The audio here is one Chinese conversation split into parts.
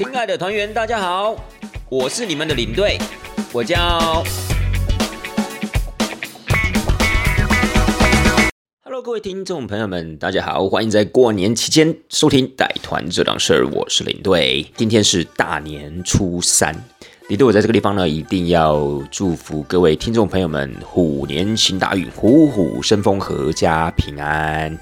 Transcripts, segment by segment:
亲爱的团员，大家好，我是你们的领队，我叫。Hello，各位听众朋友们，大家好，欢迎在过年期间收听带团这档事儿，我是领队。今天是大年初三，领队我在这个地方呢，一定要祝福各位听众朋友们虎年行大运，虎虎生风，阖家平安。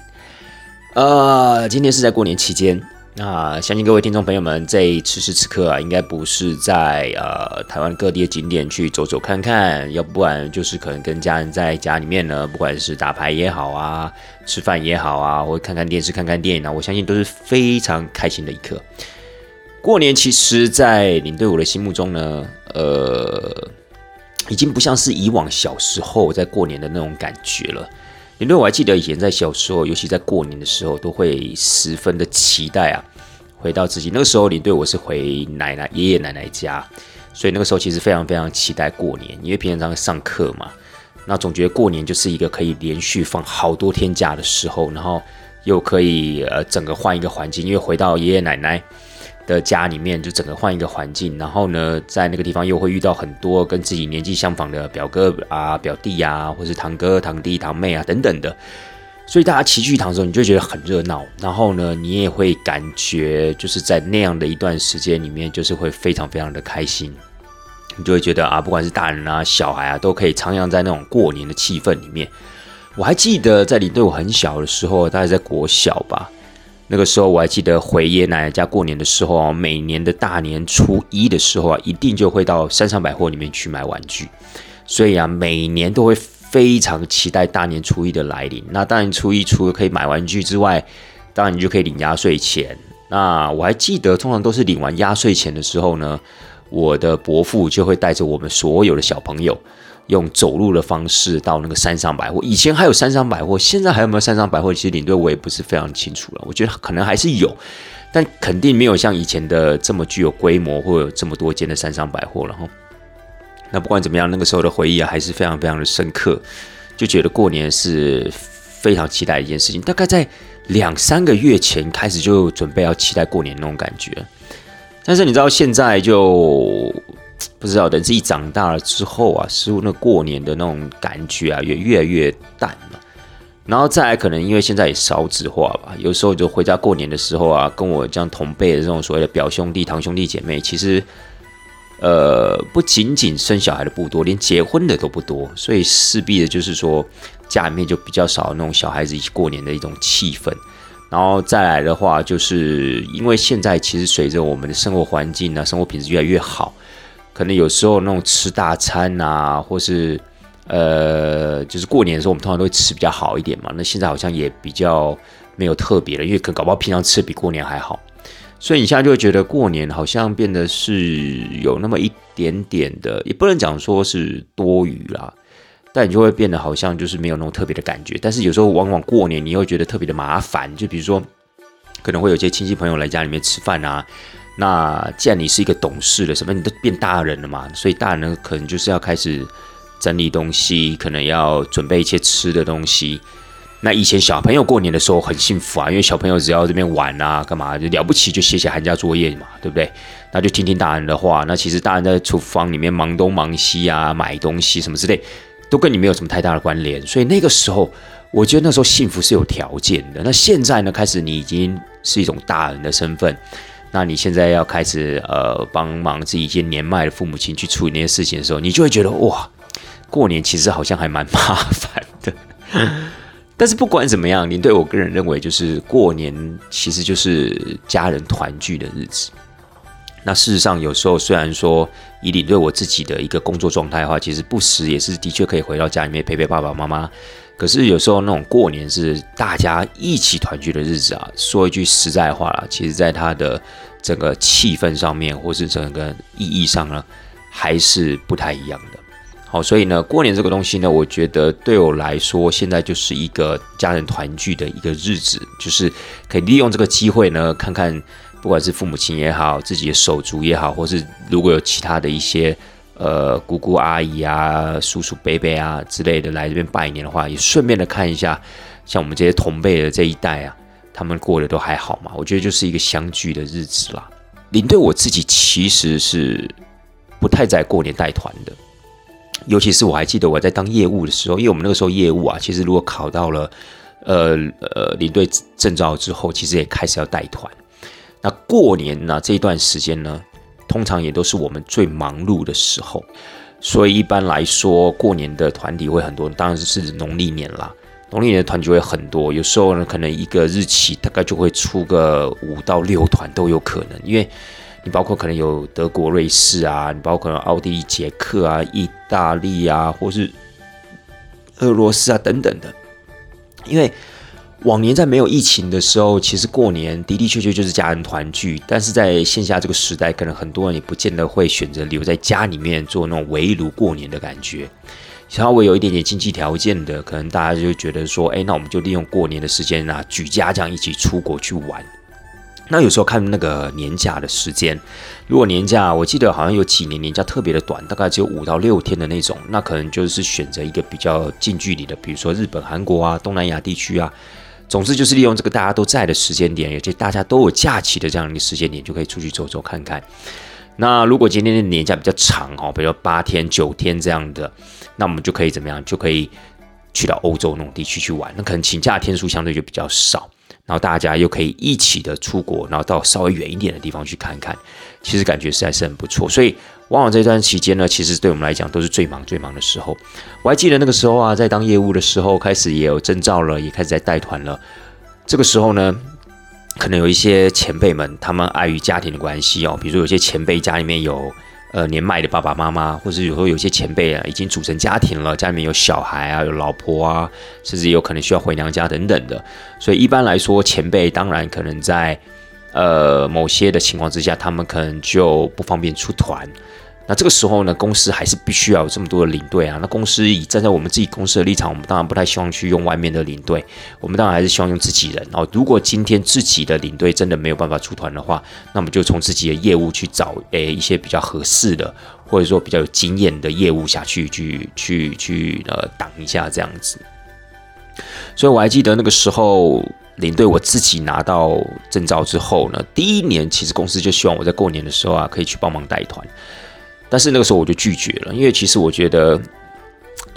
呃，今天是在过年期间。那相信各位听众朋友们，在此时此刻啊，应该不是在呃台湾各地的景点去走走看看，要不然就是可能跟家人在家里面呢，不管是打牌也好啊，吃饭也好啊，或看看电视、看看电影啊，我相信都是非常开心的一刻。过年其实，在领队我的心目中呢，呃，已经不像是以往小时候在过年的那种感觉了。领队，我还记得以前在小时候，尤其在过年的时候，都会十分的期待啊，回到自己那个时候。领队我是回奶奶、爷爷奶奶家，所以那个时候其实非常非常期待过年，因为平常上课嘛，那总觉得过年就是一个可以连续放好多天假的时候，然后又可以呃整个换一个环境，因为回到爷爷奶奶。的家里面就整个换一个环境，然后呢，在那个地方又会遇到很多跟自己年纪相仿的表哥啊、表弟啊，或是堂哥、堂弟、堂妹啊等等的，所以大家齐聚一堂的时候，你就觉得很热闹。然后呢，你也会感觉就是在那样的一段时间里面，就是会非常非常的开心。你就会觉得啊，不管是大人啊、小孩啊，都可以徜徉在那种过年的气氛里面。我还记得在你对我很小的时候，大概在国小吧。那个时候我还记得回爷爷奶奶家过年的时候啊，每年的大年初一的时候啊，一定就会到山上百货里面去买玩具，所以啊，每年都会非常期待大年初一的来临。那大年初一除了可以买玩具之外，当然你就可以领压岁钱。那我还记得，通常都是领完压岁钱的时候呢，我的伯父就会带着我们所有的小朋友。用走路的方式到那个山上百货，以前还有山上百货，现在还有没有山上百货？其实领队我也不是非常清楚了。我觉得可能还是有，但肯定没有像以前的这么具有规模，或有这么多间的山上百货了哈。那不管怎么样，那个时候的回忆啊，还是非常非常的深刻，就觉得过年是非常期待一件事情。大概在两三个月前开始就准备要期待过年那种感觉，但是你知道现在就。不知道等自己长大了之后啊，似乎那过年的那种感觉啊，也越来越淡了。然后再来，可能因为现在也少子化吧，有时候就回家过年的时候啊，跟我这样同辈的这种所谓的表兄弟、堂兄弟姐妹，其实呃，不仅仅生小孩的不多，连结婚的都不多，所以势必的就是说，家里面就比较少那种小孩子一起过年的一种气氛。然后再来的话，就是因为现在其实随着我们的生活环境啊，生活品质越来越好。可能有时候那种吃大餐啊，或是呃，就是过年的时候，我们通常都会吃比较好一点嘛。那现在好像也比较没有特别了，因为可搞不好平常吃比过年还好。所以你现在就会觉得过年好像变得是有那么一点点的，也不能讲说是多余啦，但你就会变得好像就是没有那种特别的感觉。但是有时候往往过年你又觉得特别的麻烦，就比如说可能会有些亲戚朋友来家里面吃饭啊。那既然你是一个懂事的，什么你都变大人了嘛，所以大人可能就是要开始整理东西，可能要准备一些吃的东西。那以前小朋友过年的时候很幸福啊，因为小朋友只要这边玩啊，干嘛就了不起，就写写寒假作业嘛，对不对？那就听听大人的话。那其实大人在厨房里面忙东忙西啊，买东西什么之类，都跟你没有什么太大的关联。所以那个时候，我觉得那时候幸福是有条件的。那现在呢，开始你已经是一种大人的身份。那你现在要开始呃帮忙自己一些年迈的父母亲去处理那些事情的时候，你就会觉得哇，过年其实好像还蛮麻烦的。但是不管怎么样，您对我个人认为就是过年其实就是家人团聚的日子。那事实上有时候虽然说以你对我自己的一个工作状态的话，其实不时也是的确可以回到家里面陪陪爸爸妈妈。可是有时候那种过年是大家一起团聚的日子啊，说一句实在话啦，其实在它的整个气氛上面，或是整个意义上呢，还是不太一样的。好，所以呢，过年这个东西呢，我觉得对我来说，现在就是一个家人团聚的一个日子，就是可以利用这个机会呢，看看不管是父母亲也好，自己的手足也好，或是如果有其他的一些。呃，姑姑阿姨啊，叔叔伯伯啊之类的来这边拜年的话，也顺便的看一下，像我们这些同辈的这一代啊，他们过得都还好吗？我觉得就是一个相聚的日子啦。领队我自己其实是不太在过年带团的，尤其是我还记得我在当业务的时候，因为我们那个时候业务啊，其实如果考到了呃呃领队证照之后，其实也开始要带团。那过年呢这一段时间呢，通常也都是我们最忙碌的时候，所以一般来说过年的团体会很多，当然是农历年啦。农历年的团就会很多，有时候呢，可能一个日期大概就会出个五到六团都有可能，因为你包括可能有德国、瑞士啊，你包括可能奥地利、捷克啊、意大利啊，或是俄罗斯啊等等的。因为往年在没有疫情的时候，其实过年的的确确就是家人团聚，但是在线下这个时代，可能很多人也不见得会选择留在家里面做那种围炉过年的感觉。稍微有一点点经济条件的，可能大家就觉得说，哎，那我们就利用过年的时间啊，举家这样一起出国去玩。那有时候看那个年假的时间，如果年假，我记得好像有几年年假特别的短，大概只有五到六天的那种，那可能就是选择一个比较近距离的，比如说日本、韩国啊、东南亚地区啊。总之就是利用这个大家都在的时间点，而且大家都有假期的这样一个时间点，就可以出去走走看看。那如果今天的年假比较长哦，比如八天、九天这样的，那我们就可以怎么样？就可以去到欧洲那种地区去玩。那可能请假天数相对就比较少，然后大家又可以一起的出国，然后到稍微远一点的地方去看看。其实感觉实在是很不错。所以往往这段期间呢，其实对我们来讲都是最忙最忙的时候。我还记得那个时候啊，在当业务的时候，开始也有征兆了，也开始在带团了。这个时候呢。可能有一些前辈们，他们碍于家庭的关系哦，比如说有些前辈家里面有呃年迈的爸爸妈妈，或者有时候有些前辈啊已经组成家庭了，家里面有小孩啊，有老婆啊，甚至有可能需要回娘家等等的。所以一般来说，前辈当然可能在呃某些的情况之下，他们可能就不方便出团。那这个时候呢，公司还是必须要有这么多的领队啊。那公司以站在我们自己公司的立场，我们当然不太希望去用外面的领队，我们当然还是希望用自己人。然后，如果今天自己的领队真的没有办法出团的话，那么就从自己的业务去找诶一些比较合适的，或者说比较有经验的业务下去去去去呃挡一下这样子。所以我还记得那个时候领队我自己拿到证照之后呢，第一年其实公司就希望我在过年的时候啊可以去帮忙带团。但是那个时候我就拒绝了，因为其实我觉得，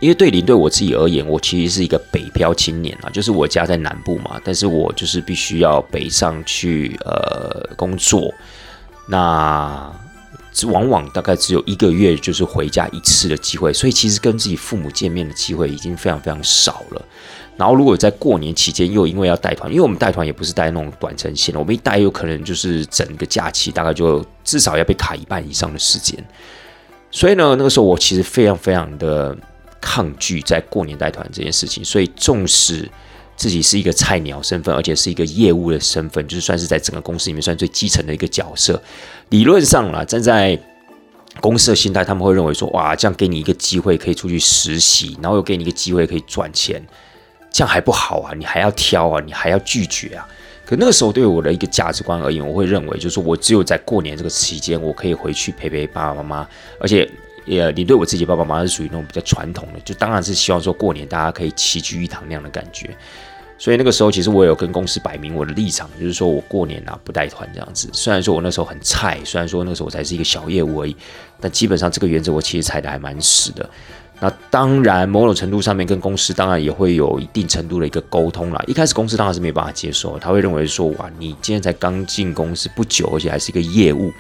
因为对领队我自己而言，我其实是一个北漂青年啊，就是我家在南部嘛，但是我就是必须要北上去呃工作，那往往大概只有一个月就是回家一次的机会，所以其实跟自己父母见面的机会已经非常非常少了。然后如果在过年期间又因为要带团，因为我们带团也不是带那种短程线，我们一带有可能就是整个假期大概就至少要被卡一半以上的时间。所以呢，那个时候我其实非常非常的抗拒在过年带团这件事情。所以，纵使自己是一个菜鸟身份，而且是一个业务的身份，就是算是在整个公司里面算最基层的一个角色。理论上啦，站在公司的心态，他们会认为说，哇，这样给你一个机会可以出去实习，然后又给你一个机会可以赚钱，这样还不好啊？你还要挑啊？你还要拒绝啊？可那个时候对我的一个价值观而言，我会认为，就是说我只有在过年这个期间，我可以回去陪陪爸爸妈妈。而且，也你对我自己爸爸妈妈是属于那种比较传统的，就当然是希望说过年大家可以齐聚一堂那样的感觉。所以那个时候，其实我有跟公司摆明我的立场，就是说我过年啊不带团这样子。虽然说我那时候很菜，虽然说那时候我才是一个小业务而已，但基本上这个原则我其实踩的还蛮死的。那当然，某种程度上面跟公司当然也会有一定程度的一个沟通啦。一开始公司当然是没办法接受，他会认为说：哇，你今天才刚进公司不久，而且还是一个业务，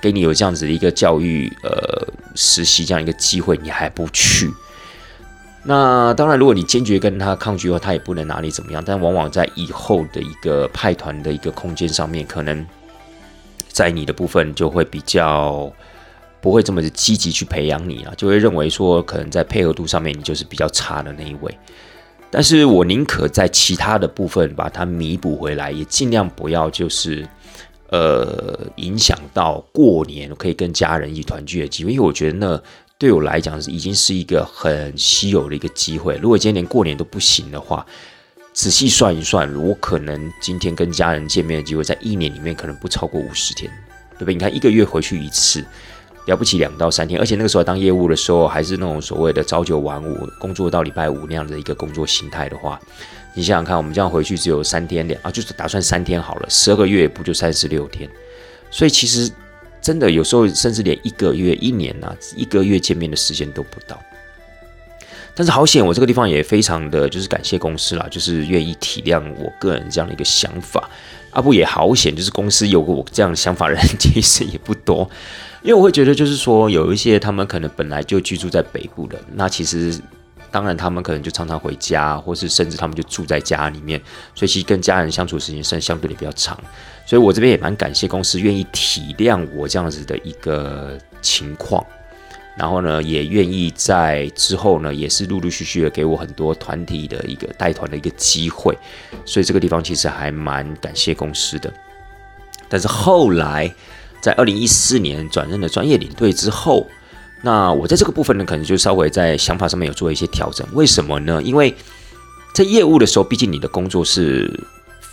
给你有这样子的一个教育呃实习这样一个机会，你还不去？那当然，如果你坚决跟他抗拒的话，他也不能拿你怎么样。但往往在以后的一个派团的一个空间上面，可能在你的部分就会比较。不会这么积极去培养你了，就会认为说可能在配合度上面你就是比较差的那一位。但是我宁可在其他的部分把它弥补回来，也尽量不要就是呃影响到过年可以跟家人一起团聚的机会，因为我觉得那对我来讲是已经是一个很稀有的一个机会。如果今天连过年都不行的话，仔细算一算，我可能今天跟家人见面的机会在一年里面可能不超过五十天，对不对？你看一个月回去一次。了不起两到三天，而且那个时候当业务的时候，还是那种所谓的朝九晚五，工作到礼拜五那样的一个工作形态的话，你想想看，我们这样回去只有三天两啊，就是打算三天好了，十二个月不就三十六天？所以其实真的有时候甚至连一个月、一年呐，一个月见面的时间都不到。但是好险，我这个地方也非常的就是感谢公司啦，就是愿意体谅我个人这样的一个想法。阿布也好险，就是公司有个我这样的想法的人其实也不多，因为我会觉得就是说有一些他们可能本来就居住在北部的，那其实当然他们可能就常常回家，或是甚至他们就住在家里面，所以其实跟家人相处时间是相对的比较长。所以我这边也蛮感谢公司愿意体谅我这样子的一个情况。然后呢，也愿意在之后呢，也是陆陆续续的给我很多团体的一个带团的一个机会，所以这个地方其实还蛮感谢公司的。但是后来在二零一四年转任了专业领队之后，那我在这个部分呢，可能就稍微在想法上面有做一些调整。为什么呢？因为在业务的时候，毕竟你的工作是。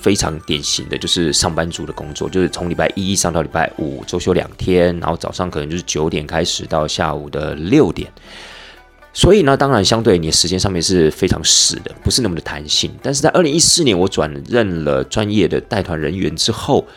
非常典型的就是上班族的工作，就是从礼拜一上到礼拜五，周休两天，然后早上可能就是九点开始到下午的六点。所以呢，当然相对你的时间上面是非常死的，不是那么的弹性。但是在二零一四年我转任了专业的带团人员之后，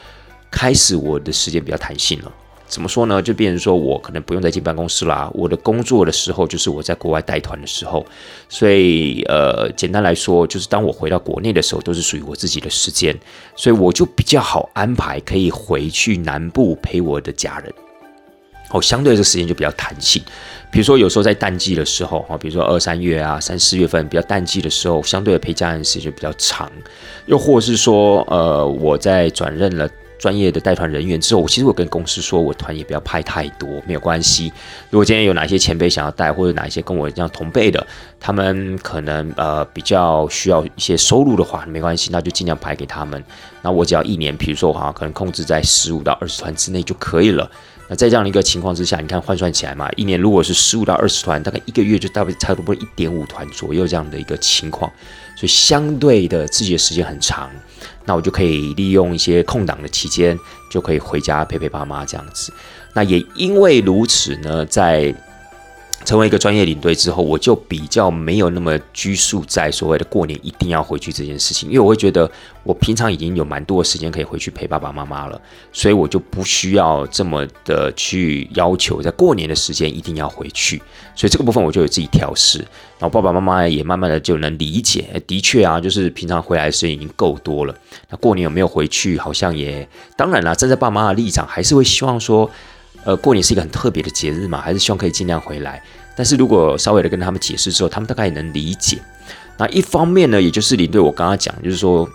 开始我的时间比较弹性了。怎么说呢？就变成说我可能不用再进办公室啦。我的工作的时候就是我在国外带团的时候，所以呃，简单来说，就是当我回到国内的时候，都是属于我自己的时间，所以我就比较好安排，可以回去南部陪我的家人。哦，相对这时间就比较弹性。比如说有时候在淡季的时候，哈，比如说二三月啊、三四月份比较淡季的时候，相对的陪家人时间就比较长。又或是说，呃，我在转任了。专业的带团人员之后，我其实我跟公司说，我团也不要派太多，没有关系。如果今天有哪些前辈想要带，或者哪一些跟我这样同辈的，他们可能呃比较需要一些收入的话，没关系，那就尽量排给他们。那我只要一年，比如说哈，可能控制在十五到二十团之内就可以了。那在这样的一个情况之下，你看换算起来嘛，一年如果是十五到二十团，大概一个月就大概差不多一点五团左右这样的一个情况，就相对的自己的时间很长。那我就可以利用一些空档的期间，就可以回家陪陪爸妈这样子。那也因为如此呢，在成为一个专业领队之后，我就比较没有那么拘束在所谓的过年一定要回去这件事情，因为我会觉得我平常已经有蛮多的时间可以回去陪爸爸妈妈了，所以我就不需要这么的去要求在过年的时间一定要回去，所以这个部分我就有自己调试，然后爸爸妈妈也慢慢的就能理解，的确啊，就是平常回来的时间已经够多了，那过年有没有回去，好像也当然了，站在爸妈的立场，还是会希望说。呃，过年是一个很特别的节日嘛，还是希望可以尽量回来。但是如果稍微的跟他们解释之后，他们大概也能理解。那一方面呢，也就是你对我刚刚讲，就是说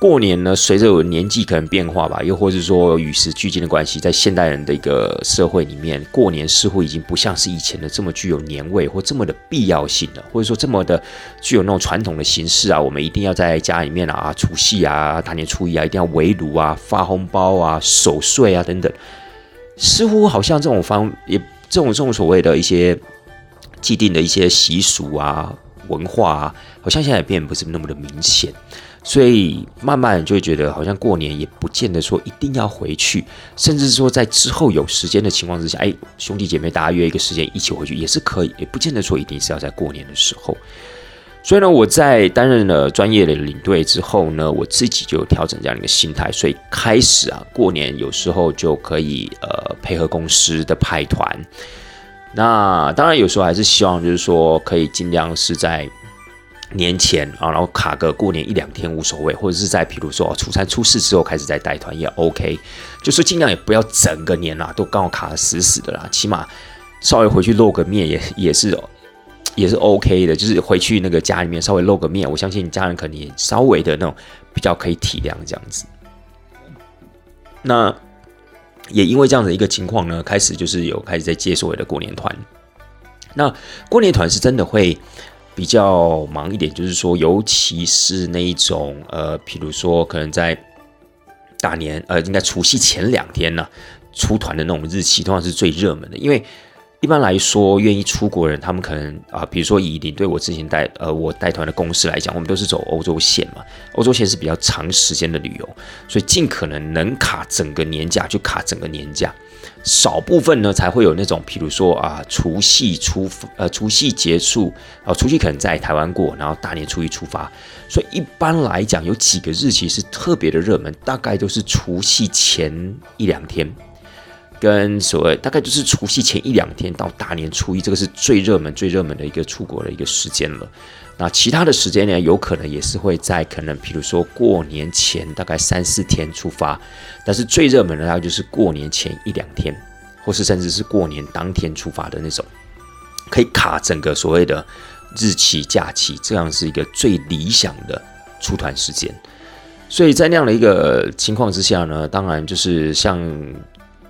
过年呢，随着我年纪可能变化吧，又或者说与时俱进的关系，在现代人的一个社会里面，过年似乎已经不像是以前的这么具有年味或这么的必要性了，或者说这么的具有那种传统的形式啊，我们一定要在家里面啊，除夕啊，大年初一啊，一定要围炉啊，发红包啊，守岁啊等等。似乎好像这种方也这种这种所谓的一些既定的一些习俗啊文化啊，好像现在也变不是那么的明显，所以慢慢就会觉得好像过年也不见得说一定要回去，甚至说在之后有时间的情况之下，哎，兄弟姐妹大家约一个时间一起回去也是可以，也不见得说一定是要在过年的时候。所以呢，我在担任了专业的领队之后呢，我自己就调整这样一个心态，所以开始啊，过年有时候就可以呃配合公司的派团。那当然有时候还是希望就是说可以尽量是在年前啊，然后卡个过年一两天无所谓，或者是在比如说初三初四之后开始再带团也 OK，就是尽量也不要整个年啊都刚好卡的死死的啦，起码稍微回去露个面也也是。也是 OK 的，就是回去那个家里面稍微露个面，我相信你家人肯定也稍微的那种比较可以体谅这样子。那也因为这样的一个情况呢，开始就是有开始在接所谓的过年团。那过年团是真的会比较忙一点，就是说，尤其是那一种呃，比如说可能在大年呃，应该除夕前两天呢出团的那种日期，通常是最热门的，因为。一般来说，愿意出国人，他们可能啊，比如说以领队我之前带呃我带团的公司来讲，我们都是走欧洲线嘛，欧洲线是比较长时间的旅游，所以尽可能能卡整个年假就卡整个年假，少部分呢才会有那种，比如说啊除夕出呃除夕结束啊除夕可能在台湾过，然后大年初一出发，所以一般来讲有几个日期是特别的热门，大概都是除夕前一两天。跟所谓大概就是除夕前一两天到大年初一，这个是最热门、最热门的一个出国的一个时间了。那其他的时间呢，有可能也是会在可能，比如说过年前大概三四天出发，但是最热门的大概就是过年前一两天，或是甚至是过年当天出发的那种，可以卡整个所谓的日期假期，这样是一个最理想的出团时间。所以在那样的一个情况之下呢，当然就是像。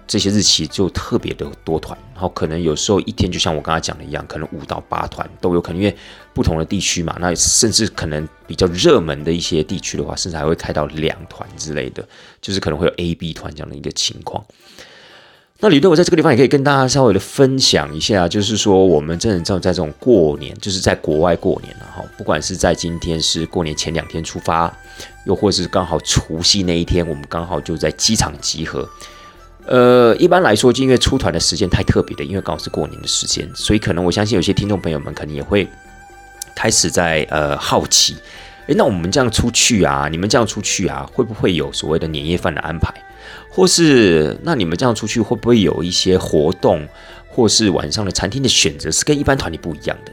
这些日期就特别的多团，然后可能有时候一天就像我刚才讲的一样，可能五到八团都有可能，因为不同的地区嘛，那甚至可能比较热门的一些地区的话，甚至还会开到两团之类的，就是可能会有 A、B 团这样的一个情况。那李队，我在这个地方也可以跟大家稍微的分享一下，就是说我们真的在在这种过年，就是在国外过年了哈，不管是在今天是过年前两天出发，又或是刚好除夕那一天，我们刚好就在机场集合。呃，一般来说，就因为出团的时间太特别的，因为刚好是过年的时间，所以可能我相信有些听众朋友们可能也会开始在呃好奇，诶，那我们这样出去啊，你们这样出去啊，会不会有所谓的年夜饭的安排？或是那你们这样出去会不会有一些活动，或是晚上的餐厅的选择是跟一般团体不一样的？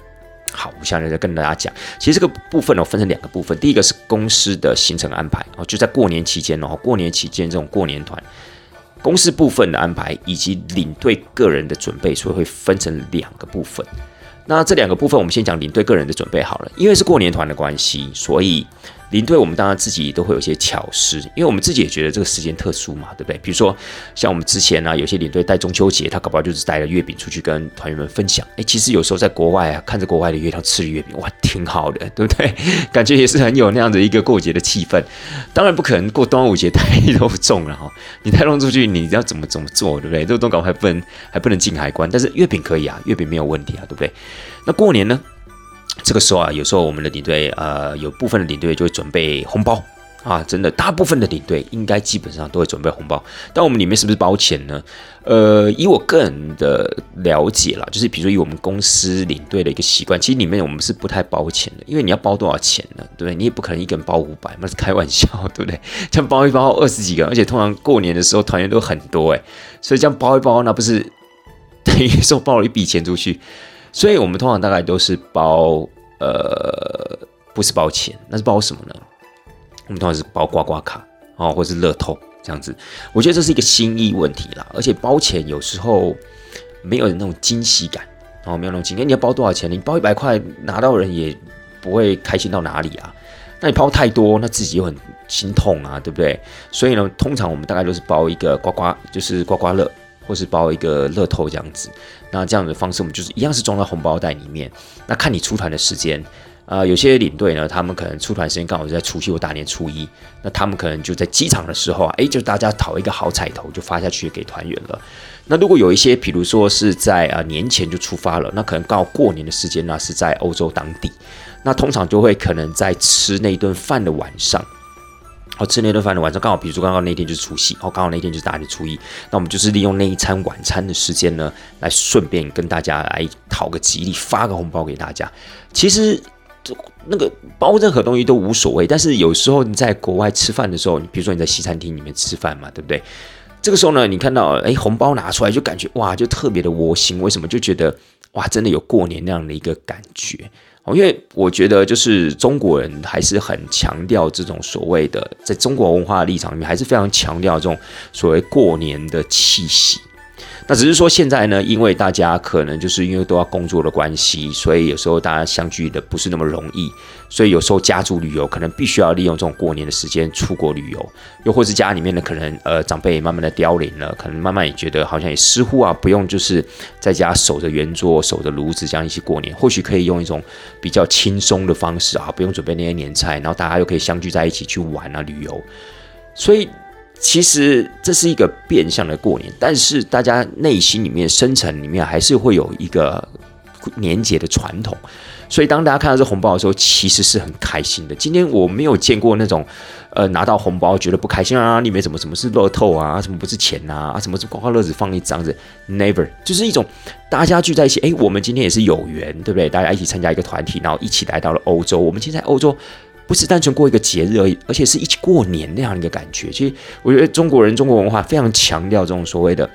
好，我现在在跟大家讲，其实这个部分呢，分成两个部分，第一个是公司的行程安排哦，就在过年期间哦，过年期间这种过年团。公司部分的安排以及领队个人的准备，所以会分成两个部分。那这两个部分，我们先讲领队个人的准备好了，因为是过年团的关系，所以。领队，我们当然自己都会有些巧思，因为我们自己也觉得这个时间特殊嘛，对不对？比如说，像我们之前呢，有些领队带中秋节，他搞不好就是带了月饼出去跟团员们分享。哎，其实有时候在国外啊，看着国外的月亮吃月饼，哇，挺好的，对不对？感觉也是很有那样的一个过节的气氛。当然不可能过端午节太 肉重了哈，你太弄出去，你要怎么怎么做，对不对？这个东搞还不能还不能进海关，但是月饼可以啊，月饼没有问题啊，对不对？那过年呢？这个时候啊，有时候我们的领队，呃，有部分的领队就会准备红包啊，真的，大部分的领队应该基本上都会准备红包。但我们里面是不是包钱呢？呃，以我个人的了解啦，就是比如说以我们公司领队的一个习惯，其实里面我们是不太包钱的，因为你要包多少钱呢？对不对？你也不可能一个人包五百，那是开玩笑，对不对？这样包一包二十几个，而且通常过年的时候团员都很多哎，所以这样包一包，那不是等于说包了一笔钱出去？所以我们通常大概都是包，呃，不是包钱，那是包什么呢？我们通常是包刮刮卡哦，或是乐透这样子。我觉得这是一个心意问题啦，而且包钱有时候没有那种惊喜感哦，没有那种惊喜。你要包多少钱？你包一百块拿到人也不会开心到哪里啊。那你包太多，那自己又很心痛啊，对不对？所以呢，通常我们大概都是包一个刮刮，就是刮刮乐。或是包一个乐透这样子，那这样的方式我们就是一样是装在红包袋里面。那看你出团的时间，啊，有些领队呢，他们可能出团时间刚好是在除夕或大年初一，那他们可能就在机场的时候啊，诶，就大家讨一个好彩头，就发下去给团员了。那如果有一些，比如说是在啊年前就出发了，那可能刚好过年的时间呢是在欧洲当地，那通常就会可能在吃那一顿饭的晚上。好吃那顿饭的晚上刚好，比如说刚刚那天就是除夕，哦，刚好那天就是大年初一，那我们就是利用那一餐晚餐的时间呢，来顺便跟大家来讨个吉利，发个红包给大家。其实就那个包任何东西都无所谓，但是有时候你在国外吃饭的时候，你比如说你在西餐厅里面吃饭嘛，对不对？这个时候呢，你看到哎红包拿出来，就感觉哇，就特别的窝心。为什么？就觉得哇，真的有过年那样的一个感觉。哦，因为我觉得就是中国人还是很强调这种所谓的，在中国文化的立场里面，还是非常强调这种所谓过年的气息。那只是说现在呢，因为大家可能就是因为都要工作的关系，所以有时候大家相聚的不是那么容易，所以有时候家族旅游可能必须要利用这种过年的时间出国旅游，又或是家里面的可能呃长辈慢慢的凋零了，可能慢慢也觉得好像也似乎啊不用就是在家守着圆桌守着炉子这样一起过年，或许可以用一种比较轻松的方式啊，不用准备那些年菜，然后大家又可以相聚在一起去玩啊旅游，所以。其实这是一个变相的过年，但是大家内心里面深层里面还是会有一个年节的传统，所以当大家看到这红包的时候，其实是很开心的。今天我没有见过那种，呃，拿到红包觉得不开心啊，里面怎么怎么是乐透啊，什么不是钱呐，啊，什么是刮刮乐子放一张子，never，就是一种大家聚在一起，哎，我们今天也是有缘，对不对？大家一起参加一个团体，然后一起来到了欧洲，我们现在欧洲。不是单纯过一个节日而已，而且是一起过年那样的一个感觉。其实我觉得中国人中国文化非常强调这种所谓的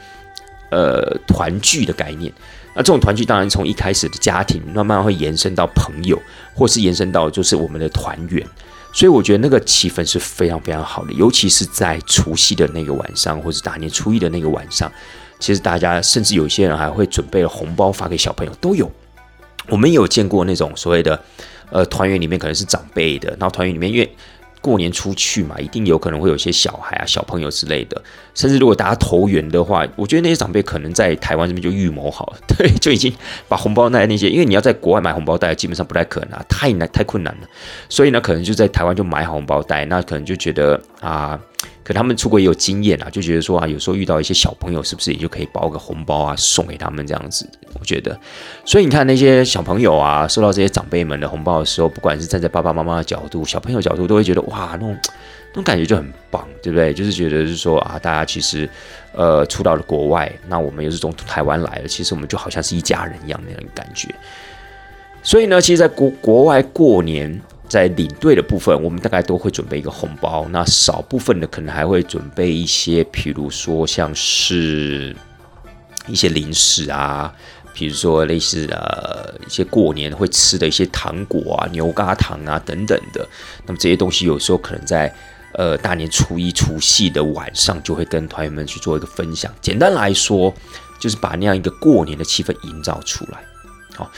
呃团聚的概念。那这种团聚当然从一开始的家庭，慢慢会延伸到朋友，或是延伸到就是我们的团圆。所以我觉得那个气氛是非常非常好的，尤其是在除夕的那个晚上，或者大年初一的那个晚上，其实大家甚至有些人还会准备了红包发给小朋友，都有。我们有见过那种所谓的呃团圆里面可能是长辈的，然后团圆里面因为。过年出去嘛，一定有可能会有一些小孩啊、小朋友之类的，甚至如果大家投缘的话，我觉得那些长辈可能在台湾这边就预谋好了，对，就已经把红包袋那些，因为你要在国外买红包袋，基本上不太可能啊，太难、太困难了，所以呢，可能就在台湾就买红包袋，那可能就觉得啊。可他们出国也有经验啊，就觉得说啊，有时候遇到一些小朋友，是不是也就可以包个红包啊，送给他们这样子？我觉得，所以你看那些小朋友啊，收到这些长辈们的红包的时候，不管是站在爸爸妈妈的角度，小朋友角度，都会觉得哇，那种那种感觉就很棒，对不对？就是觉得是说啊，大家其实呃，出到了国外，那我们又是从台湾来的，其实我们就好像是一家人一样那种感觉。所以呢，其实，在国国外过年。在领队的部分，我们大概都会准备一个红包。那少部分的可能还会准备一些，比如说像是一些零食啊，比如说类似呃一些过年会吃的一些糖果啊、牛轧糖啊等等的。那么这些东西有时候可能在呃大年初一、除夕的晚上就会跟团员们去做一个分享。简单来说，就是把那样一个过年的气氛营造出来。好。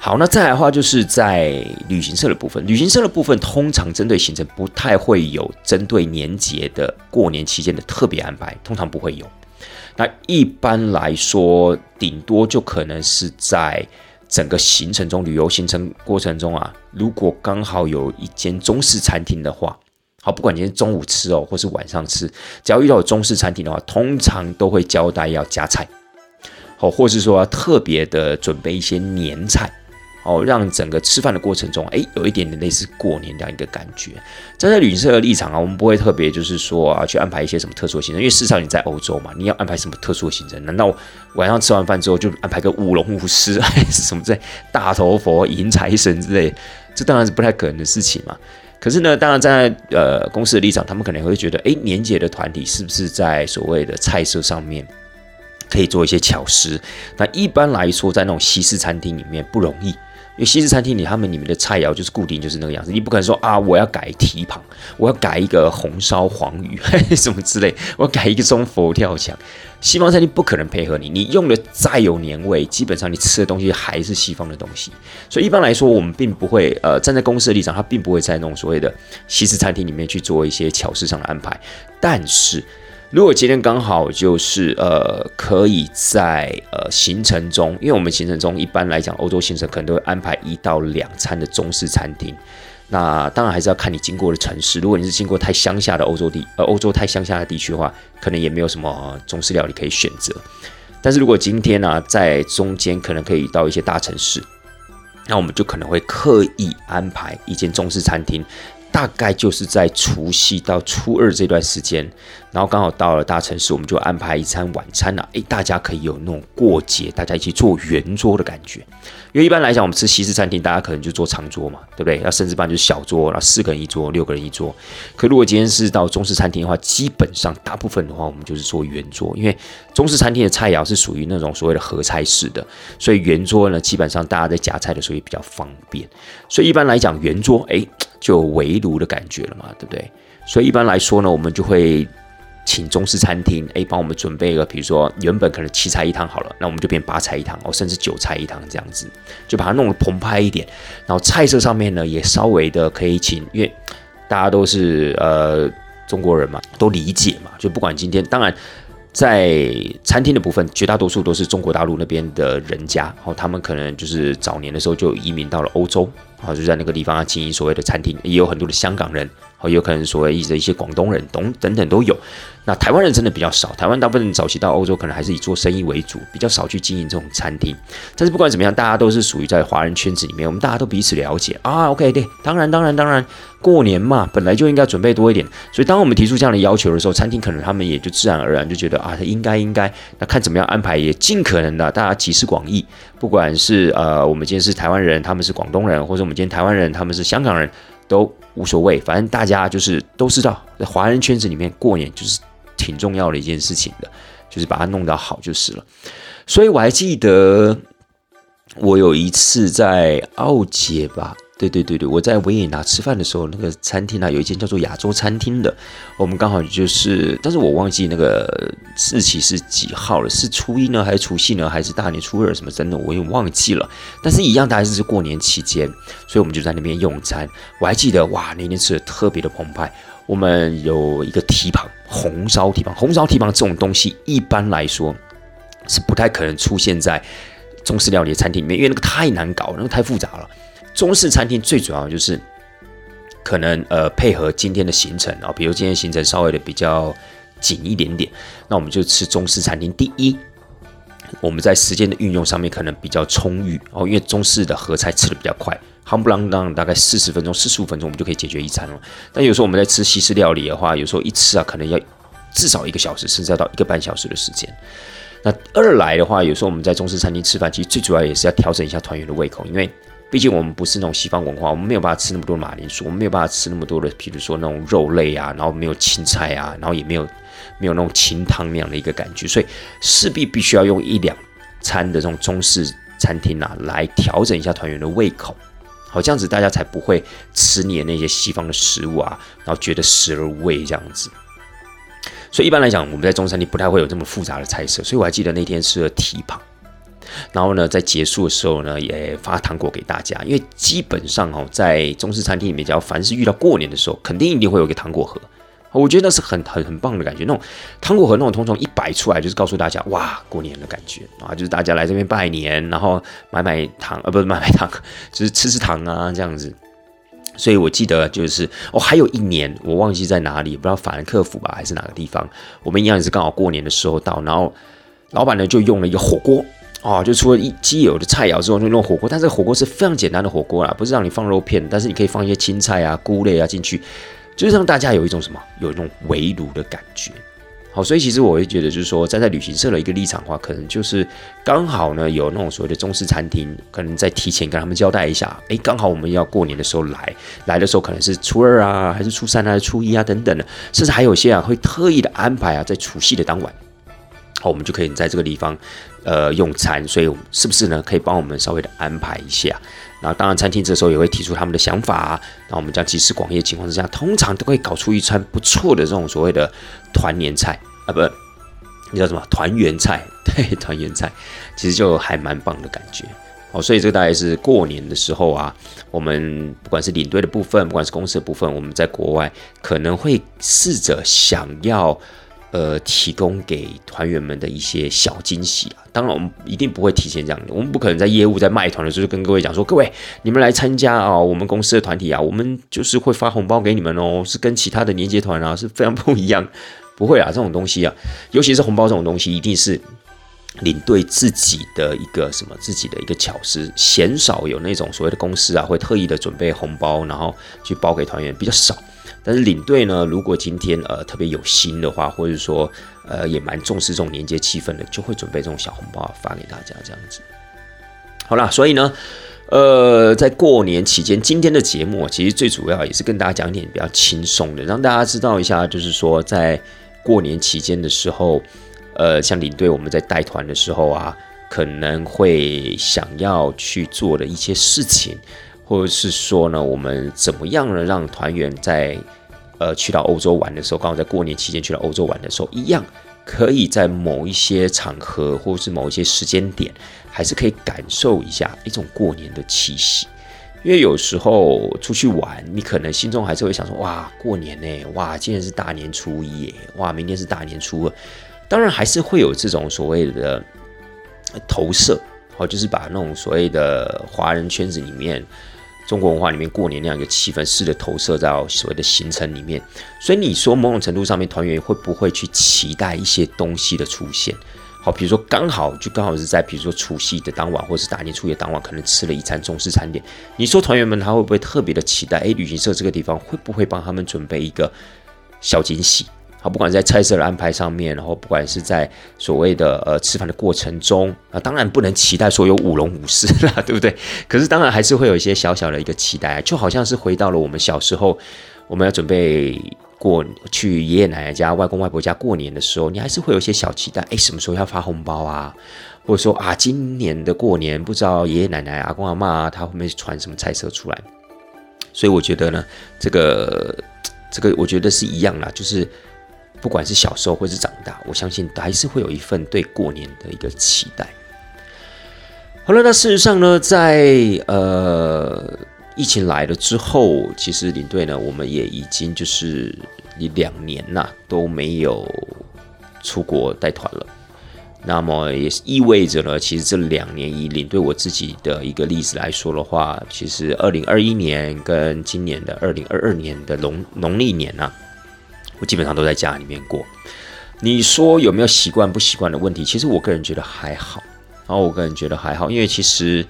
好，那再来的话，就是在旅行社的部分。旅行社的部分通常针对行程不太会有针对年节的过年期间的特别安排，通常不会有。那一般来说，顶多就可能是在整个行程中，旅游行程过程中啊，如果刚好有一间中式餐厅的话，好，不管今天中午吃哦，或是晚上吃，只要遇到中式餐厅的话，通常都会交代要加菜，好，或是说特别的准备一些年菜。哦，让整个吃饭的过程中，哎，有一点点类似过年这样一个感觉。站在旅行社的立场啊，我们不会特别就是说啊，去安排一些什么特殊的行程，因为事实上你在欧洲嘛，你要安排什么特殊的行程？难道晚上吃完饭之后就安排个舞龙舞狮 还是什么在大头佛迎财神之类？这当然是不太可能的事情嘛。可是呢，当然站在呃公司的立场，他们可能会觉得，哎，年节的团体是不是在所谓的菜色上面可以做一些巧思？那一般来说，在那种西式餐厅里面不容易。因为西式餐厅里，他们里面的菜肴就是固定，就是那个样子。你不可能说啊，我要改蹄膀，我要改一个红烧黄鱼，什么之类，我要改一个中佛跳墙。西方餐厅不可能配合你，你用的再有年味，基本上你吃的东西还是西方的东西。所以一般来说，我们并不会呃站在公司的立场，他并不会在那种所谓的西式餐厅里面去做一些巧事上的安排，但是。如果今天刚好就是呃，可以在呃行程中，因为我们行程中一般来讲，欧洲行程可能都会安排一到两餐的中式餐厅。那当然还是要看你经过的城市。如果你是经过太乡下的欧洲地，呃，欧洲太乡下的地区的话，可能也没有什么中式料理可以选择。但是如果今天呢，在中间可能可以到一些大城市，那我们就可能会刻意安排一间中式餐厅。大概就是在除夕到初二这段时间，然后刚好到了大城市，我们就安排一餐晚餐了。诶，大家可以有那种过节大家一起坐圆桌的感觉。因为一般来讲，我们吃西式餐厅，大家可能就坐长桌嘛，对不对？要甚至办就是小桌，然后四个人一桌，六个人一桌。可如果今天是到中式餐厅的话，基本上大部分的话，我们就是坐圆桌，因为中式餐厅的菜肴是属于那种所谓的合菜式的，所以圆桌呢，基本上大家在夹菜的时候也比较方便。所以一般来讲，圆桌诶就围炉的感觉了嘛，对不对？所以一般来说呢，我们就会。请中式餐厅，哎，帮我们准备一个，比如说原本可能七菜一汤好了，那我们就变八菜一汤哦，甚至九菜一汤这样子，就把它弄得澎湃一点。然后菜色上面呢，也稍微的可以请，因为大家都是呃中国人嘛，都理解嘛，就不管今天，当然在餐厅的部分，绝大多数都是中国大陆那边的人家，然后，他们可能就是早年的时候就移民到了欧洲，好，就在那个地方啊经营所谓的餐厅，也有很多的香港人。哦，有可能所谓的一些广东人，等等等都有。那台湾人真的比较少，台湾大部分早期到欧洲，可能还是以做生意为主，比较少去经营这种餐厅。但是不管怎么样，大家都是属于在华人圈子里面，我们大家都彼此了解啊。OK，对，当然，当然，当然，过年嘛，本来就应该准备多一点。所以，当我们提出这样的要求的时候，餐厅可能他们也就自然而然就觉得啊，应该应该。那看怎么样安排，也尽可能的大家集思广益。不管是呃，我们今天是台湾人，他们是广东人，或者我们今天台湾人，他们是香港人。都无所谓，反正大家就是都知道，在华人圈子里面过年就是挺重要的一件事情的，就是把它弄到好就是了。所以我还记得，我有一次在奥杰吧。对对对对，我在维也纳吃饭的时候，那个餐厅啊，有一间叫做亚洲餐厅的，我们刚好就是，但是我忘记那个日期是几号了，是初一呢，还是除夕呢，还是大年初二什么？真的我也忘记了。但是一样，大概是过年期间，所以我们就在那边用餐。我还记得，哇，那天吃的特别的澎湃。我们有一个蹄膀，红烧蹄膀，红烧蹄膀这种东西，一般来说是不太可能出现在中式料理的餐厅里面，因为那个太难搞，那个太复杂了。中式餐厅最主要就是，可能呃配合今天的行程啊，比如今天行程稍微的比较紧一点点，那我们就吃中式餐厅。第一，我们在时间的运用上面可能比较充裕哦，因为中式的合菜吃的比较快，夯不啷当大概四十分钟、四十五分钟我们就可以解决一餐了。但有时候我们在吃西式料理的话，有时候一吃啊可能要至少一个小时，甚至要到一个半小时的时间。那二来的话，有时候我们在中式餐厅吃饭，其实最主要也是要调整一下团员的胃口，因为。毕竟我们不是那种西方文化，我们没有办法吃那么多马铃薯，我们没有办法吃那么多的，比如说那种肉类啊，然后没有青菜啊，然后也没有没有那种清汤那样的一个感觉，所以势必必须要用一两餐的这种中式餐厅啊，来调整一下团员的胃口，好这样子大家才不会吃腻那些西方的食物啊，然后觉得食而无味这样子。所以一般来讲，我们在中餐厅不太会有这么复杂的菜色，所以我还记得那天吃了蹄膀。然后呢，在结束的时候呢，也发糖果给大家，因为基本上哦，在中式餐厅里面，只要凡是遇到过年的时候，肯定一定会有个糖果盒。我觉得那是很很很棒的感觉。那种糖果盒那种通常一摆出来，就是告诉大家哇，过年的感觉啊，就是大家来这边拜年，然后买买糖啊，不是买买糖，就是吃吃糖啊这样子。所以我记得就是哦，还有一年我忘记在哪里，不知道法兰克福吧还是哪个地方，我们一样也是刚好过年的时候到，然后老板呢就用了一个火锅。哦，就除了一基友的菜肴之后，就弄火锅。但这个火锅是非常简单的火锅啦，不是让你放肉片，但是你可以放一些青菜啊、菇类啊进去，就是让大家有一种什么，有一种围炉的感觉。好，所以其实我会觉得，就是说站在旅行社的一个立场的话，可能就是刚好呢，有那种所谓的中式餐厅，可能在提前跟他们交代一下，诶，刚好我们要过年的时候来，来的时候可能是初二啊，还是初三啊，初一啊等等的，甚至还有些啊会特意的安排啊，在除夕的当晚。好，我们就可以在这个地方，呃，用餐。所以，是不是呢？可以帮我们稍微的安排一下。然后，当然，餐厅这时候也会提出他们的想法。那我们将集思广益的情况之下，通常都会搞出一餐不错的这种所谓的团年菜啊，不，你叫什么？团圆菜？对，团圆菜，其实就还蛮棒的感觉。好，所以这个大概是过年的时候啊，我们不管是领队的部分，不管是公司的部分，我们在国外可能会试着想要。呃，提供给团员们的一些小惊喜啊！当然，我们一定不会提前这样。我们不可能在业务在卖团的时候就跟各位讲说：“各位，你们来参加啊，我们公司的团体啊，我们就是会发红包给你们哦，是跟其他的年结团啊是非常不一样。”不会啊，这种东西啊，尤其是红包这种东西，一定是领队自己的一个什么自己的一个巧思，鲜少有那种所谓的公司啊会特意的准备红包，然后去包给团员，比较少。但是领队呢，如果今天呃特别有心的话，或者说呃也蛮重视这种年节气氛的，就会准备这种小红包发给大家这样子。好啦，所以呢，呃，在过年期间，今天的节目其实最主要也是跟大家讲一点比较轻松的，让大家知道一下，就是说在过年期间的时候，呃，像领队我们在带团的时候啊，可能会想要去做的一些事情，或者是说呢，我们怎么样呢，让团员在呃，去到欧洲玩的时候，刚好在过年期间去到欧洲玩的时候，一样可以在某一些场合或者是某一些时间点，还是可以感受一下一种过年的气息。因为有时候出去玩，你可能心中还是会想说：哇，过年呢？哇，今天是大年初一耶！哇，明天是大年初二。当然还是会有这种所谓的投射，哦，就是把那种所谓的华人圈子里面。中国文化里面过年那样一个气氛，式的投射到所谓的行程里面，所以你说某种程度上面，团员会不会去期待一些东西的出现？好，比如说刚好就刚好是在比如说除夕的当晚，或是大年初一的当晚，可能吃了一餐中式餐点。你说团员们他会不会特别的期待？诶，旅行社这个地方会不会帮他们准备一个小惊喜？好，不管在菜色的安排上面，然后不管是在所谓的呃吃饭的过程中啊，当然不能期待说有舞龙舞狮啦，对不对？可是当然还是会有一些小小的一个期待，就好像是回到了我们小时候，我们要准备过去爷爷奶奶家、外公外婆家过年的时候，你还是会有一些小期待，哎，什么时候要发红包啊？或者说啊，今年的过年不知道爷爷奶奶、阿公阿妈他会不会传什么菜色出来？所以我觉得呢，这个这个我觉得是一样啦，就是不管是小时候或是长大，我相信还是会有一份对过年的一个期待。好了，那事实上呢，在呃疫情来了之后，其实领队呢，我们也已经就是一两年呐都没有出国带团了。那么也意味着呢，其实这两年以领队我自己的一个例子来说的话，其实二零二一年跟今年的二零二二年的农农历年呢，我基本上都在家里面过。你说有没有习惯不习惯的问题？其实我个人觉得还好。然后我个人觉得还好，因为其实，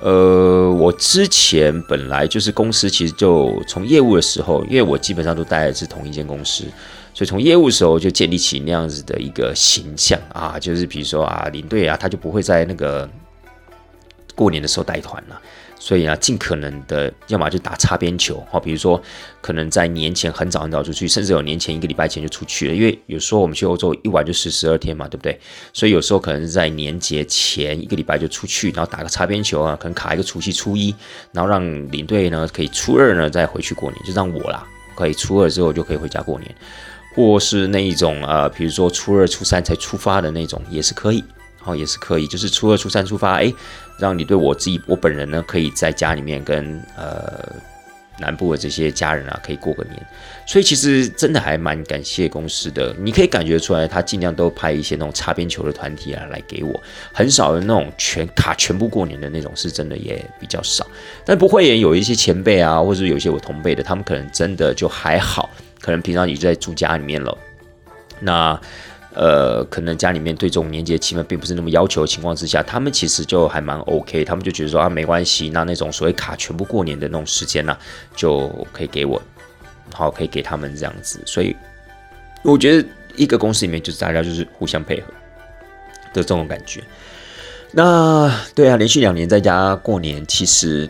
呃，我之前本来就是公司，其实就从业务的时候，因为我基本上都待的是同一间公司。所以从业务的时候就建立起那样子的一个形象啊，就是比如说啊，领队啊，他就不会在那个过年的时候带团了。所以啊，尽可能的，要么就打擦边球，好，比如说可能在年前很早很早出去，甚至有年前一个礼拜前就出去了。因为有时候我们去欧洲一玩就十十二天嘛，对不对？所以有时候可能是在年节前一个礼拜就出去，然后打个擦边球啊，可能卡一个除夕初一，然后让领队呢可以初二呢再回去过年，就让我啦可以初二之后就可以回家过年。或是那一种呃，比如说初二、初三才出发的那种，也是可以，好，也是可以，就是初二、初三出发，哎，让你对我自己我本人呢，可以在家里面跟呃南部的这些家人啊，可以过个年。所以其实真的还蛮感谢公司的，你可以感觉出来，他尽量都派一些那种擦边球的团体啊来给我，很少的那种全卡全部过年的那种，是真的也比较少。但不会也有一些前辈啊，或者有一些我同辈的，他们可能真的就还好。可能平常你就在住家里面了，那呃，可能家里面对这种年节气氛并不是那么要求的情况之下，他们其实就还蛮 OK，他们就觉得说啊没关系，那那种所谓卡全部过年的那种时间呢，就可以给我，好可以给他们这样子，所以我觉得一个公司里面就是大家就是互相配合的这种感觉。那对啊，连续两年在家过年，其实。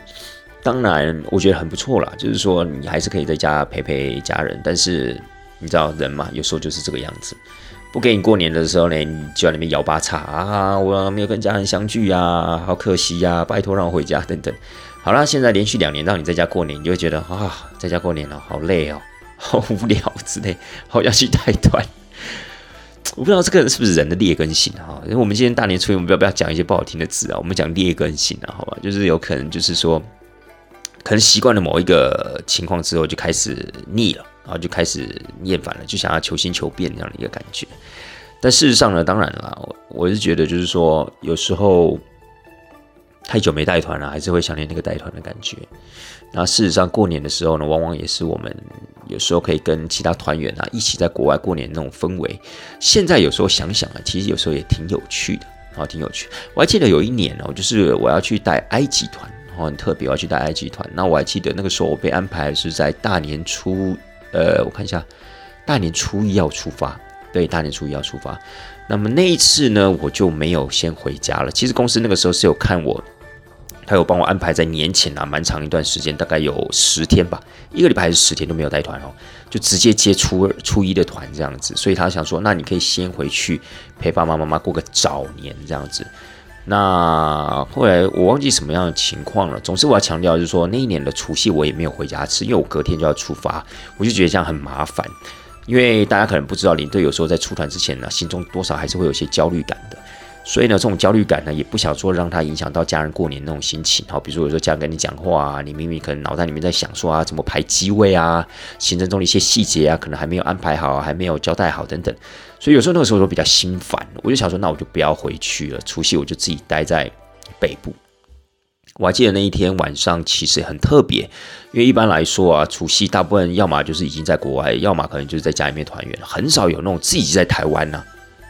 当然，我觉得很不错啦，就是说你还是可以在家陪陪家人，但是你知道人嘛，有时候就是这个样子。不给你过年的时候呢，你就在那边摇八叉啊，我没有跟家人相聚啊，好可惜呀，拜托让我回家等等。好了，现在连续两年让你在家过年，你就会觉得啊，在家过年了，好累哦，好无聊之类，好要去带团。我不知道这个人是不是人的劣根性啊？因为我们今天大年初一，我们不要不要讲一些不好听的字啊，我们讲劣根性啊，好吧？就是有可能就是说。可能习惯了某一个情况之后，就开始腻了，然后就开始厌烦了，就想要求新求变这样的一个感觉。但事实上呢，当然了，我我是觉得就是说，有时候太久没带团了，还是会想念那个带团的感觉。那事实上，过年的时候呢，往往也是我们有时候可以跟其他团员啊一起在国外过年那种氛围。现在有时候想想啊，其实有时候也挺有趣的，啊，挺有趣。我还记得有一年哦，就是我要去带埃及团。然后很特别，我要去带埃及团。那我还记得那个时候，我被安排是在大年初，呃，我看一下，大年初一要出发。对，大年初一要出发。那么那一次呢，我就没有先回家了。其实公司那个时候是有看我，他有帮我安排在年前啊，蛮长一段时间，大概有十天吧，一个礼拜还是十天都没有带团哦，就直接接初二、初一的团这样子。所以他想说，那你可以先回去陪爸爸妈妈过个早年这样子。那后来我忘记什么样的情况了。总之我要强调就是说，那一年的除夕我也没有回家吃，因为我隔天就要出发，我就觉得这样很麻烦。因为大家可能不知道，领队有时候在出团之前呢，心中多少还是会有些焦虑感的。所以呢，这种焦虑感呢，也不想说让他影响到家人过年那种心情。好，比如说有时候家人跟你讲话啊，你明明可能脑袋里面在想说啊，怎么排机位啊，行程中的一些细节啊，可能还没有安排好，还没有交代好等等。所以有时候那个时候都比较心烦，我就想说，那我就不要回去了。除夕我就自己待在北部。我还记得那一天晚上其实很特别，因为一般来说啊，除夕大部分要么就是已经在国外，要么可能就是在家里面团圆，很少有那种自己在台湾呢。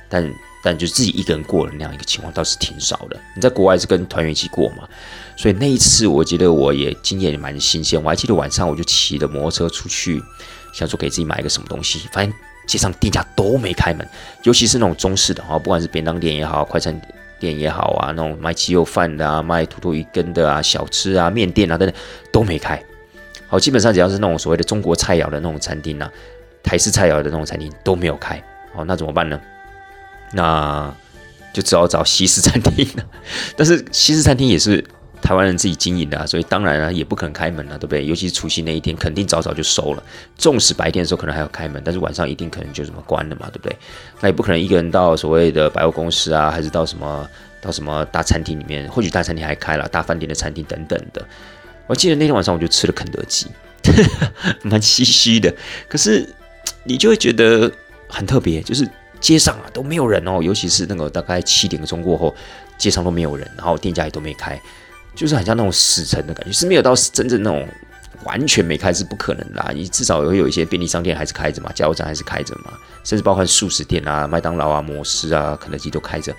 但但就自己一个人过的那样一个情况倒是挺少的。你在国外是跟团员一起过嘛？所以那一次我觉得我也经验也蛮新鲜。我还记得晚上我就骑着摩托车出去，想说给自己买一个什么东西，发现。街上店家都没开门，尤其是那种中式的哈，不管是便当店也好，快餐店也好啊，那种卖鸡肉饭的啊，卖土豆鱼羹的啊，小吃啊，面店啊等等都没开。好，基本上只要是那种所谓的中国菜肴的那种餐厅啊，台式菜肴的那种餐厅都没有开，好，那怎么办呢？那就只好找西式餐厅了。但是西式餐厅也是台湾人自己经营的啊，所以当然啊也不可能开门了，对不对？尤其是除夕那一天，肯定早早就收了。纵使白天的时候可能还要开门，但是晚上一定可能就这么关了嘛，对不对？那也不可能一个人到所谓的百货公司啊，还是到什么到什么大餐厅里面，或许大餐厅还开了，大饭店的餐厅等等的。我记得那天晚上我就吃了肯德基，蛮唏嘘的。可是你就会觉得很特别，就是街上啊都没有人哦，尤其是那个大概七点钟过后，街上都没有人，然后店家也都没开，就是很像那种死城的感觉，是没有到真正那种完全没开是不可能的。你至少会有一些便利商店还是开着嘛，加油站还是开着嘛，甚至包括素食店啊、麦当劳啊、摩斯啊、肯德基都开着。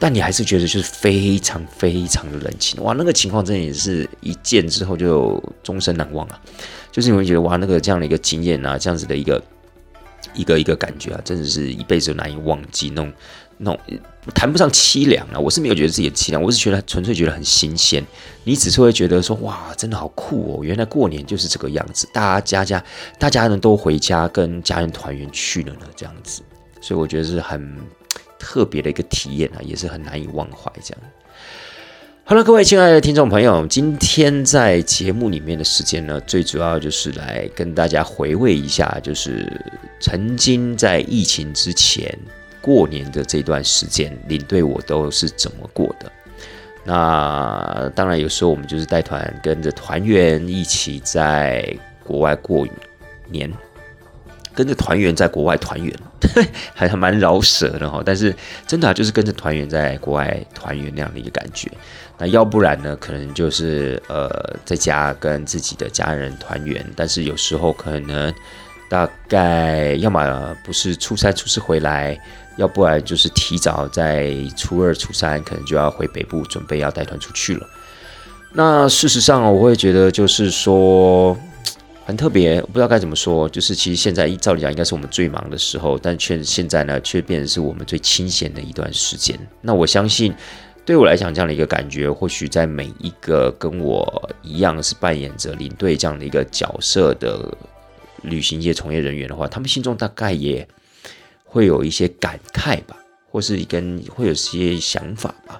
但你还是觉得就是非常非常的冷清哇，那个情况真的也是一见之后就终身难忘啊！就是你会觉得哇，那个这样的一个经验啊，这样子的一个一个一个感觉啊，真的是一辈子都难以忘记那种那种谈不上凄凉啊，我是没有觉得自己的凄凉，我是觉得纯粹觉得很新鲜。你只是会觉得说哇，真的好酷哦！原来过年就是这个样子，大家家家大家人都回家跟家人团圆去了呢，这样子，所以我觉得是很。特别的一个体验啊，也是很难以忘怀。这样，好了，各位亲爱的听众朋友，今天在节目里面的时间呢，最主要就是来跟大家回味一下，就是曾经在疫情之前过年的这段时间，领队我都是怎么过的。那当然，有时候我们就是带团，跟着团员一起在国外过年。跟着团员在国外团圆，还蛮饶舌的哈。但是真的就是跟着团员在国外团圆那样的一个感觉。那要不然呢，可能就是呃在家跟自己的家人团圆。但是有时候可能大概要么不是初三初四回来，要不然就是提早在初二初三可能就要回北部准备要带团出去了。那事实上我会觉得就是说。很特别，我不知道该怎么说。就是其实现在，照理讲应该是我们最忙的时候，但却现在呢，却变成是我们最清闲的一段时间。那我相信，对我来讲，这样的一个感觉，或许在每一个跟我一样是扮演着领队这样的一个角色的旅行业从业人员的话，他们心中大概也会有一些感慨吧，或是跟会有些想法吧，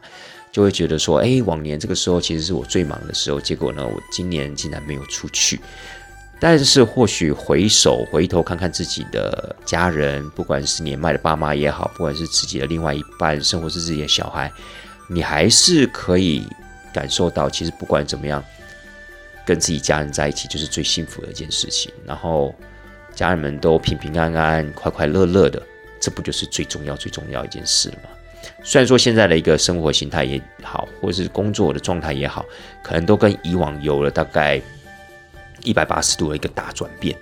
就会觉得说，哎，往年这个时候其实是我最忙的时候，结果呢，我今年竟然没有出去。但是或许回首回头看看自己的家人，不管是年迈的爸妈也好，不管是自己的另外一半，甚至是自己的小孩，你还是可以感受到，其实不管怎么样，跟自己家人在一起就是最幸福的一件事情。然后家人们都平平安安、快快乐乐的，这不就是最重要、最重要一件事吗？虽然说现在的一个生活形态也好，或是工作的状态也好，可能都跟以往有了大概。一百八十度的一个大转变，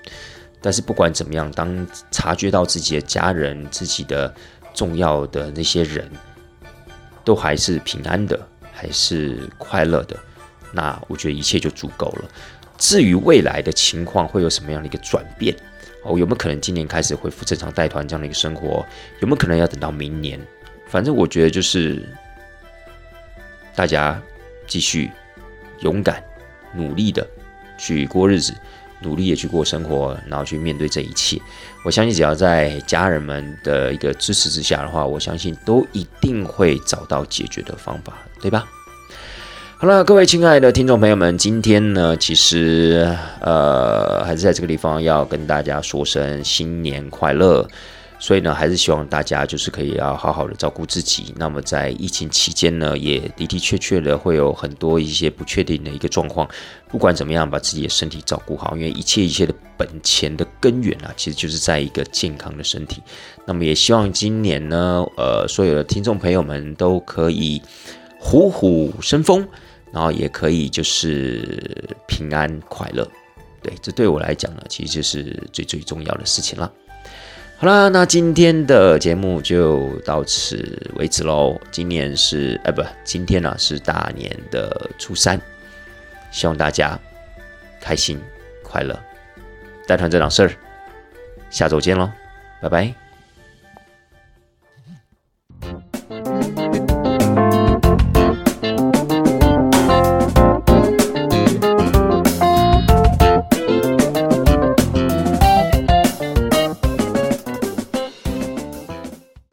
但是不管怎么样，当察觉到自己的家人、自己的重要的那些人都还是平安的，还是快乐的，那我觉得一切就足够了。至于未来的情况会有什么样的一个转变，哦，有没有可能今年开始恢复正常带团这样的一个生活？有没有可能要等到明年？反正我觉得就是大家继续勇敢努力的。去过日子，努力的去过生活，然后去面对这一切。我相信，只要在家人们的一个支持之下的话，我相信都一定会找到解决的方法，对吧？好了，各位亲爱的听众朋友们，今天呢，其实呃，还是在这个地方要跟大家说声新年快乐。所以呢，还是希望大家就是可以要好好的照顾自己。那么在疫情期间呢，也的的确确的会有很多一些不确定的一个状况。不管怎么样，把自己的身体照顾好，因为一切一切的本钱的根源啊，其实就是在一个健康的身体。那么也希望今年呢，呃，所有的听众朋友们都可以虎虎生风，然后也可以就是平安快乐。对，这对我来讲呢，其实就是最最重要的事情了。好啦，那今天的节目就到此为止喽。今年是哎不，今天呢是大年的初三，希望大家开心快乐。带团这档事儿，下周见喽，拜拜。